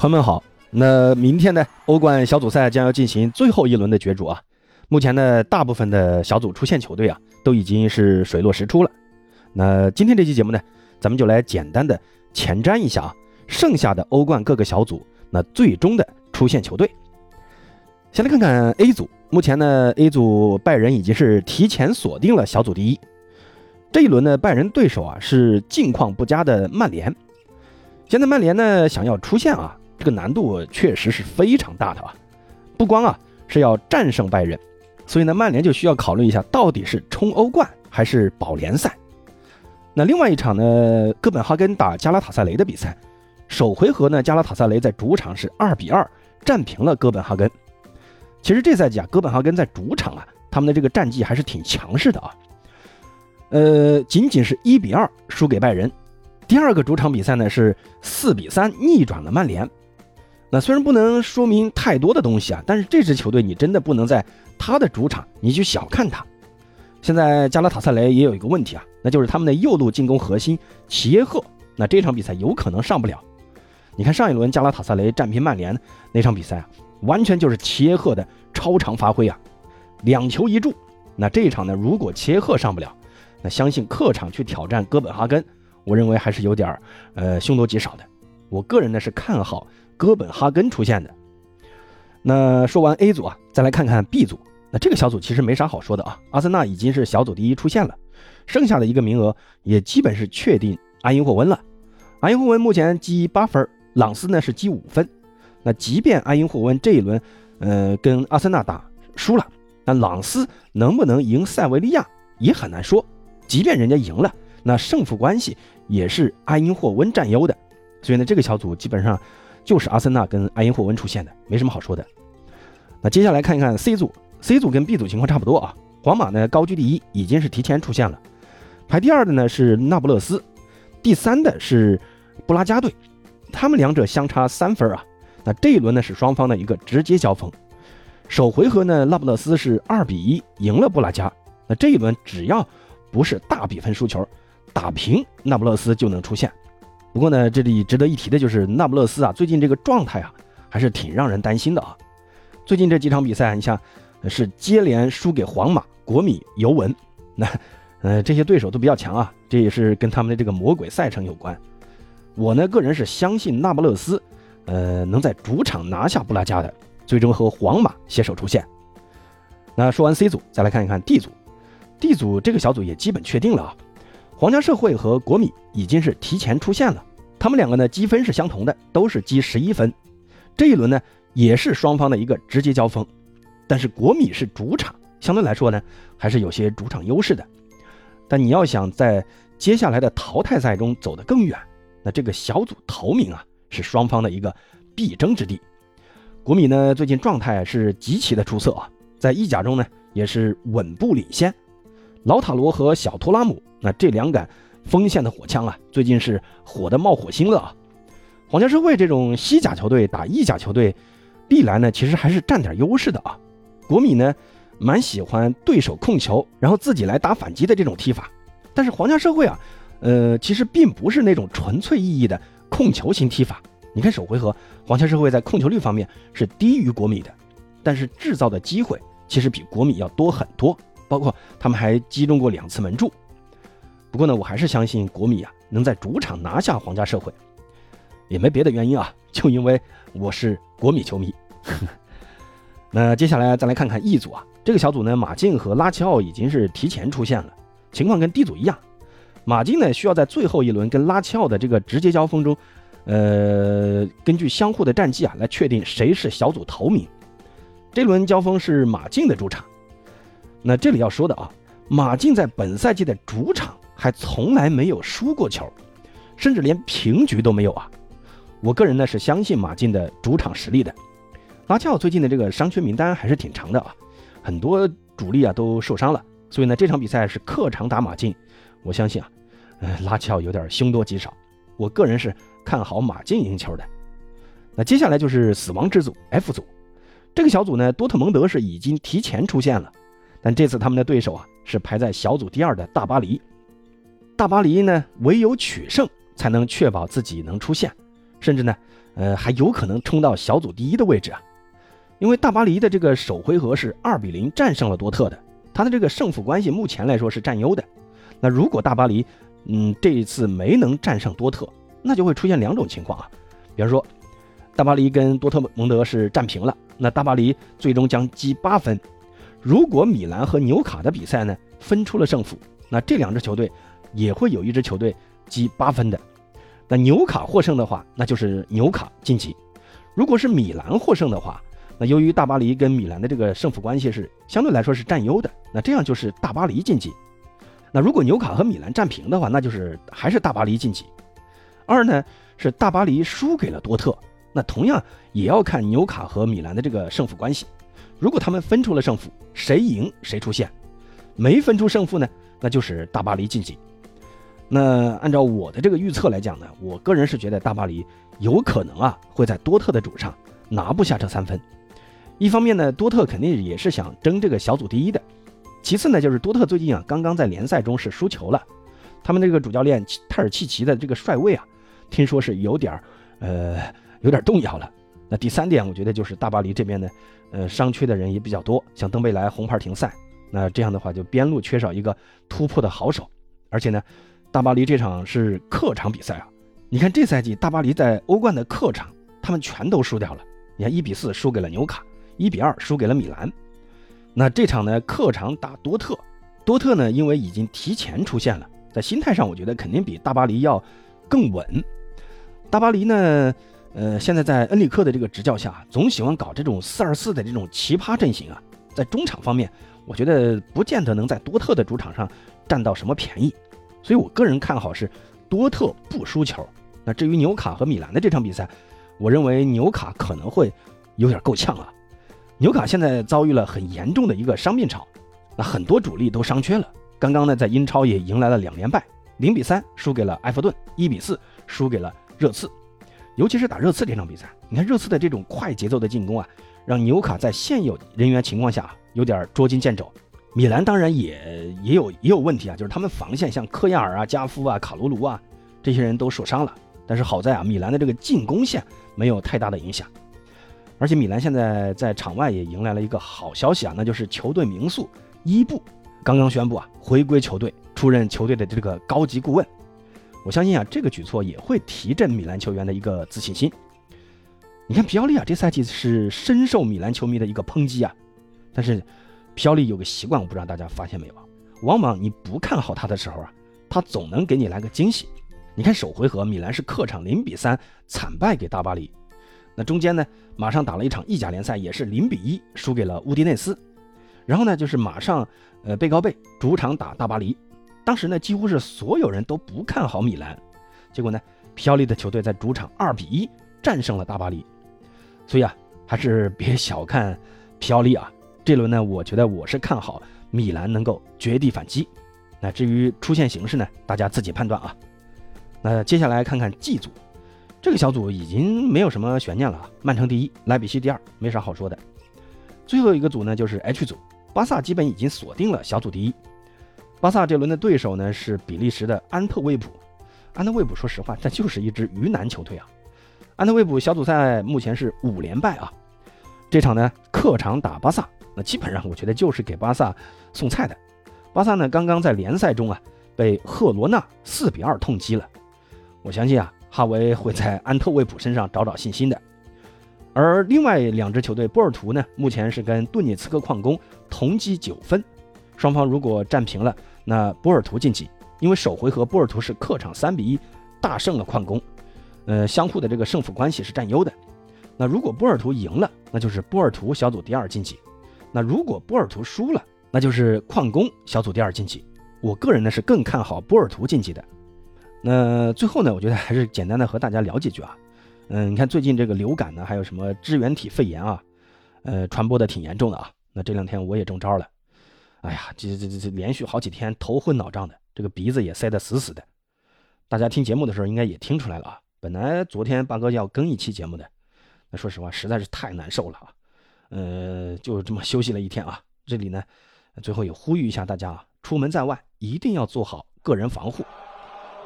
朋友们好，那明天呢，欧冠小组赛将要进行最后一轮的角逐啊。目前呢，大部分的小组出线球队啊，都已经是水落石出了。那今天这期节目呢，咱们就来简单的前瞻一下啊，剩下的欧冠各个小组那最终的出线球队。先来看看 A 组，目前呢，A 组拜仁已经是提前锁定了小组第一。这一轮呢，拜仁对手啊是近况不佳的曼联。现在曼联呢想要出线啊。这个难度确实是非常大的啊，不光啊是要战胜拜仁，所以呢曼联就需要考虑一下，到底是冲欧冠还是保联赛。那另外一场呢，哥本哈根打加拉塔萨雷的比赛，首回合呢加拉塔萨雷在主场是二比二战平了哥本哈根。其实这赛季啊，哥本哈根在主场啊，他们的这个战绩还是挺强势的啊。呃，仅仅是一比二输给拜仁，第二个主场比赛呢是四比三逆转了曼联。那虽然不能说明太多的东西啊，但是这支球队你真的不能在他的主场你去小看他。现在加拉塔萨雷也有一个问题啊，那就是他们的右路进攻核心齐耶赫，那这场比赛有可能上不了。你看上一轮加拉塔萨雷战平曼联那场比赛啊，完全就是齐耶赫的超常发挥啊，两球一助。那这一场呢，如果齐耶赫上不了，那相信客场去挑战哥本哈根，我认为还是有点儿呃凶多吉少的。我个人呢是看好。哥本哈根出现的。那说完 A 组啊，再来看看 B 组。那这个小组其实没啥好说的啊，阿森纳已经是小组第一出现了，剩下的一个名额也基本是确定阿因霍温了。阿因霍温目前积八分，朗斯呢是积五分。那即便阿因霍温这一轮，呃，跟阿森纳打输了，那朗斯能不能赢塞维利亚也很难说。即便人家赢了，那胜负关系也是阿因霍温占优的。所以呢，这个小组基本上。就是阿森纳跟埃因霍温出现的，没什么好说的。那接下来看一看 C 组，C 组跟 B 组情况差不多啊。皇马呢高居第一，已经是提前出现了。排第二的呢是那不勒斯，第三的是布拉加队，他们两者相差三分啊。那这一轮呢是双方的一个直接交锋。首回合呢，那不勒斯是二比一赢了布拉加。那这一轮只要不是大比分输球，打平那不勒斯就能出线。不过呢，这里值得一提的就是那不勒斯啊，最近这个状态啊，还是挺让人担心的啊。最近这几场比赛，你像是接连输给皇马、国米、尤文，那呃这些对手都比较强啊，这也是跟他们的这个魔鬼赛程有关。我呢个人是相信那不勒斯，呃能在主场拿下布拉加的，最终和皇马携手出线。那说完 C 组，再来看一看 D 组，D 组这个小组也基本确定了啊。皇家社会和国米已经是提前出现了，他们两个呢积分是相同的，都是积十一分。这一轮呢也是双方的一个直接交锋，但是国米是主场，相对来说呢还是有些主场优势的。但你要想在接下来的淘汰赛中走得更远，那这个小组头名啊是双方的一个必争之地。国米呢最近状态是极其的出色啊，在意甲中呢也是稳步领先。老塔罗和小托拉姆，那这两杆锋线的火枪啊，最近是火的冒火星了啊！皇家社会这种西甲球队打意甲球队，历来呢其实还是占点优势的啊。国米呢蛮喜欢对手控球，然后自己来打反击的这种踢法，但是皇家社会啊，呃其实并不是那种纯粹意义的控球型踢法。你看首回合，皇家社会在控球率方面是低于国米的，但是制造的机会其实比国米要多很多。包括他们还击中过两次门柱，不过呢，我还是相信国米啊能在主场拿下皇家社会，也没别的原因啊，就因为我是国米球迷。那接下来再来看看 E 组啊，这个小组呢，马竞和拉齐奥已经是提前出现了，情况跟 D 组一样，马竞呢需要在最后一轮跟拉齐奥的这个直接交锋中，呃，根据相互的战绩啊来确定谁是小组头名。这轮交锋是马竞的主场。那这里要说的啊，马竞在本赛季的主场还从来没有输过球，甚至连平局都没有啊。我个人呢是相信马竞的主场实力的。拉齐奥最近的这个伤缺名单还是挺长的啊，很多主力啊都受伤了，所以呢这场比赛是客场打马竞，我相信啊，呃拉齐奥有点凶多吉少。我个人是看好马竞赢球的。那接下来就是死亡之组 F 组，这个小组呢多特蒙德是已经提前出现了。但这次他们的对手啊是排在小组第二的大巴黎，大巴黎呢唯有取胜才能确保自己能出线，甚至呢，呃，还有可能冲到小组第一的位置啊。因为大巴黎的这个首回合是二比零战胜了多特的，他的这个胜负关系目前来说是占优的。那如果大巴黎，嗯，这一次没能战胜多特，那就会出现两种情况啊。比方说，大巴黎跟多特蒙德是战平了，那大巴黎最终将积八分。如果米兰和纽卡的比赛呢分出了胜负，那这两支球队也会有一支球队积八分的。那纽卡获胜的话，那就是纽卡晋级；如果是米兰获胜的话，那由于大巴黎跟米兰的这个胜负关系是相对来说是占优的，那这样就是大巴黎晋级。那如果纽卡和米兰战平的话，那就是还是大巴黎晋级。二呢是大巴黎输给了多特，那同样也要看纽卡和米兰的这个胜负关系。如果他们分出了胜负，谁赢谁出线；没分出胜负呢，那就是大巴黎晋级。那按照我的这个预测来讲呢，我个人是觉得大巴黎有可能啊会在多特的主场拿不下这三分。一方面呢，多特肯定也是想争这个小组第一的。其次呢，就是多特最近啊，刚刚在联赛中是输球了，他们这个主教练泰尔契奇的这个帅位啊，听说是有点儿，呃，有点动摇了。那第三点，我觉得就是大巴黎这边呢，呃，伤缺的人也比较多，像登贝莱红牌停赛，那这样的话就边路缺少一个突破的好手，而且呢，大巴黎这场是客场比赛啊，你看这赛季大巴黎在欧冠的客场，他们全都输掉了，你看一比四输给了纽卡。一比二输给了米兰，那这场呢客场打多特，多特呢因为已经提前出现了，在心态上我觉得肯定比大巴黎要更稳。大巴黎呢，呃，现在在恩里克的这个执教下，总喜欢搞这种四二四的这种奇葩阵型啊，在中场方面，我觉得不见得能在多特的主场上占到什么便宜，所以我个人看好是多特不输球。那至于纽卡和米兰的这场比赛，我认为纽卡可能会有点够呛啊。纽卡现在遭遇了很严重的一个伤病潮，那很多主力都伤缺了。刚刚呢，在英超也迎来了两连败，零比三输给了埃弗顿，一比四输给了热刺。尤其是打热刺这场比赛，你看热刺的这种快节奏的进攻啊，让纽卡在现有人员情况下有点捉襟见肘。米兰当然也也有也有问题啊，就是他们防线像科亚尔啊、加夫啊、卡卢卢啊这些人都受伤了，但是好在啊，米兰的这个进攻线没有太大的影响。而且米兰现在在场外也迎来了一个好消息啊，那就是球队名宿伊布刚刚宣布啊回归球队，出任球队的这个高级顾问。我相信啊，这个举措也会提振米兰球员的一个自信心。你看皮奥利啊，这赛季是深受米兰球迷的一个抨击啊。但是皮奥利有个习惯，我不知道大家发现没有啊？往往你不看好他的时候啊，他总能给你来个惊喜。你看首回合米兰是客场零比三惨败给大巴黎。那中间呢，马上打了一场意甲联赛，也是零比一输给了乌迪内斯。然后呢，就是马上，呃，贝高贝主场打大巴黎。当时呢，几乎是所有人都不看好米兰，结果呢，飘利的球队在主场二比一战胜了大巴黎。所以啊，还是别小看飘利啊。这轮呢，我觉得我是看好米兰能够绝地反击。那至于出线形势呢，大家自己判断啊。那接下来看看 G 组。这个小组已经没有什么悬念了啊，曼城第一，莱比锡第二，没啥好说的。最后一个组呢，就是 H 组，巴萨基本已经锁定了小组第一。巴萨这轮的对手呢是比利时的安特卫普，安特卫普说实话，这就是一支鱼腩球队啊。安特卫普小组赛目前是五连败啊，这场呢客场打巴萨，基本上我觉得就是给巴萨送菜的。巴萨呢刚刚在联赛中啊被赫罗纳四比二痛击了，我相信啊。哈维会在安特卫普身上找找信心的，而另外两支球队波尔图呢，目前是跟顿涅茨克矿工同积九分，双方如果战平了，那波尔图晋级，因为首回合波尔图是客场三比一大胜了矿工，呃，相互的这个胜负关系是占优的。那如果波尔图赢了，那就是波尔图小组第二晋级；那如果波尔图输了，那就是矿工小组第二晋级。我个人呢是更看好波尔图晋级的。那最后呢，我觉得还是简单的和大家聊几句啊。嗯，你看最近这个流感呢，还有什么支原体肺炎啊，呃，传播的挺严重的啊。那这两天我也中招了，哎呀，这这这这连续好几天头昏脑胀的，这个鼻子也塞得死死的。大家听节目的时候应该也听出来了啊。本来昨天八哥要更一期节目的，那说实话实在是太难受了啊。呃，就这么休息了一天啊。这里呢，最后也呼吁一下大家啊，出门在外一定要做好个人防护。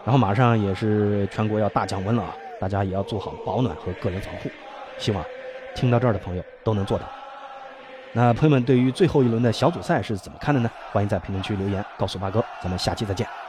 然后马上也是全国要大降温了啊！大家也要做好保暖和个人防护。希望听到这儿的朋友都能做到。那朋友们对于最后一轮的小组赛是怎么看的呢？欢迎在评论区留言告诉八哥。咱们下期再见。